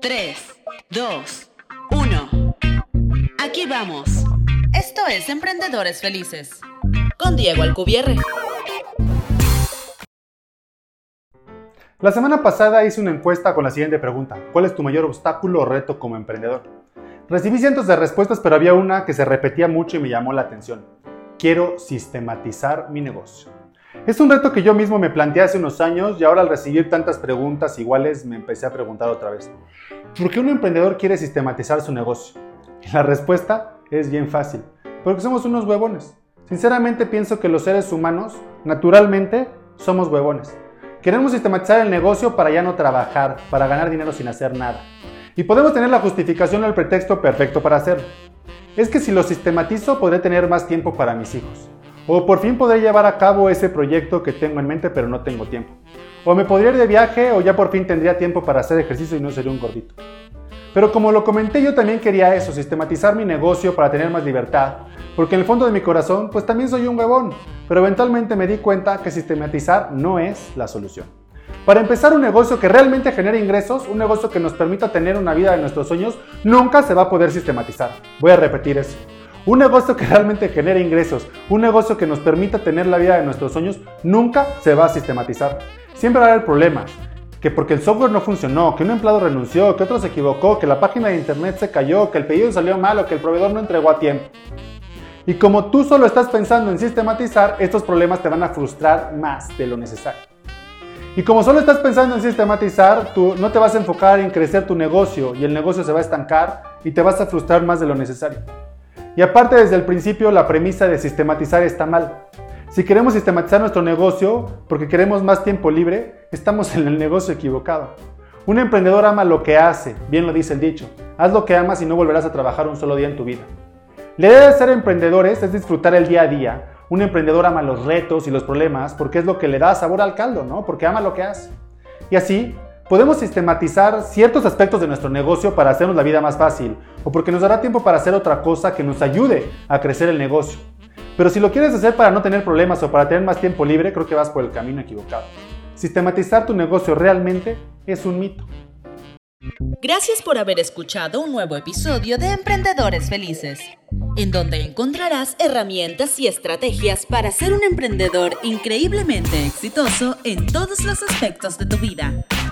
3, 2, 1. Aquí vamos. Esto es Emprendedores Felices. Con Diego Alcubierre. La semana pasada hice una encuesta con la siguiente pregunta. ¿Cuál es tu mayor obstáculo o reto como emprendedor? Recibí cientos de respuestas, pero había una que se repetía mucho y me llamó la atención. Quiero sistematizar mi negocio. Es un reto que yo mismo me planteé hace unos años y ahora al recibir tantas preguntas iguales me empecé a preguntar otra vez. ¿Por qué un emprendedor quiere sistematizar su negocio? La respuesta es bien fácil. Porque somos unos huevones. Sinceramente pienso que los seres humanos, naturalmente, somos huevones. Queremos sistematizar el negocio para ya no trabajar, para ganar dinero sin hacer nada. Y podemos tener la justificación o el pretexto perfecto para hacerlo. Es que si lo sistematizo podré tener más tiempo para mis hijos. O por fin podré llevar a cabo ese proyecto que tengo en mente pero no tengo tiempo. O me podría ir de viaje o ya por fin tendría tiempo para hacer ejercicio y no sería un gordito. Pero como lo comenté, yo también quería eso, sistematizar mi negocio para tener más libertad, porque en el fondo de mi corazón, pues también soy un huevón, pero eventualmente me di cuenta que sistematizar no es la solución. Para empezar un negocio que realmente genere ingresos, un negocio que nos permita tener una vida de nuestros sueños, nunca se va a poder sistematizar. Voy a repetir eso. Un negocio que realmente genere ingresos, un negocio que nos permita tener la vida de nuestros sueños, nunca se va a sistematizar. Siempre va a haber problemas, que porque el software no funcionó, que un empleado renunció, que otro se equivocó, que la página de internet se cayó, que el pedido salió mal o que el proveedor no entregó a tiempo. Y como tú solo estás pensando en sistematizar, estos problemas te van a frustrar más de lo necesario. Y como solo estás pensando en sistematizar, tú no te vas a enfocar en crecer tu negocio y el negocio se va a estancar y te vas a frustrar más de lo necesario. Y aparte desde el principio la premisa de sistematizar está mal. Si queremos sistematizar nuestro negocio porque queremos más tiempo libre, estamos en el negocio equivocado. Un emprendedor ama lo que hace, bien lo dice el dicho. Haz lo que amas y no volverás a trabajar un solo día en tu vida. La idea de ser emprendedores es disfrutar el día a día. Un emprendedor ama los retos y los problemas porque es lo que le da sabor al caldo, ¿no? Porque ama lo que hace. Y así podemos sistematizar ciertos aspectos de nuestro negocio para hacernos la vida más fácil o porque nos dará tiempo para hacer otra cosa que nos ayude a crecer el negocio. Pero si lo quieres hacer para no tener problemas o para tener más tiempo libre, creo que vas por el camino equivocado. Sistematizar tu negocio realmente es un mito. Gracias por haber escuchado un nuevo episodio de Emprendedores Felices, en donde encontrarás herramientas y estrategias para ser un emprendedor increíblemente exitoso en todos los aspectos de tu vida.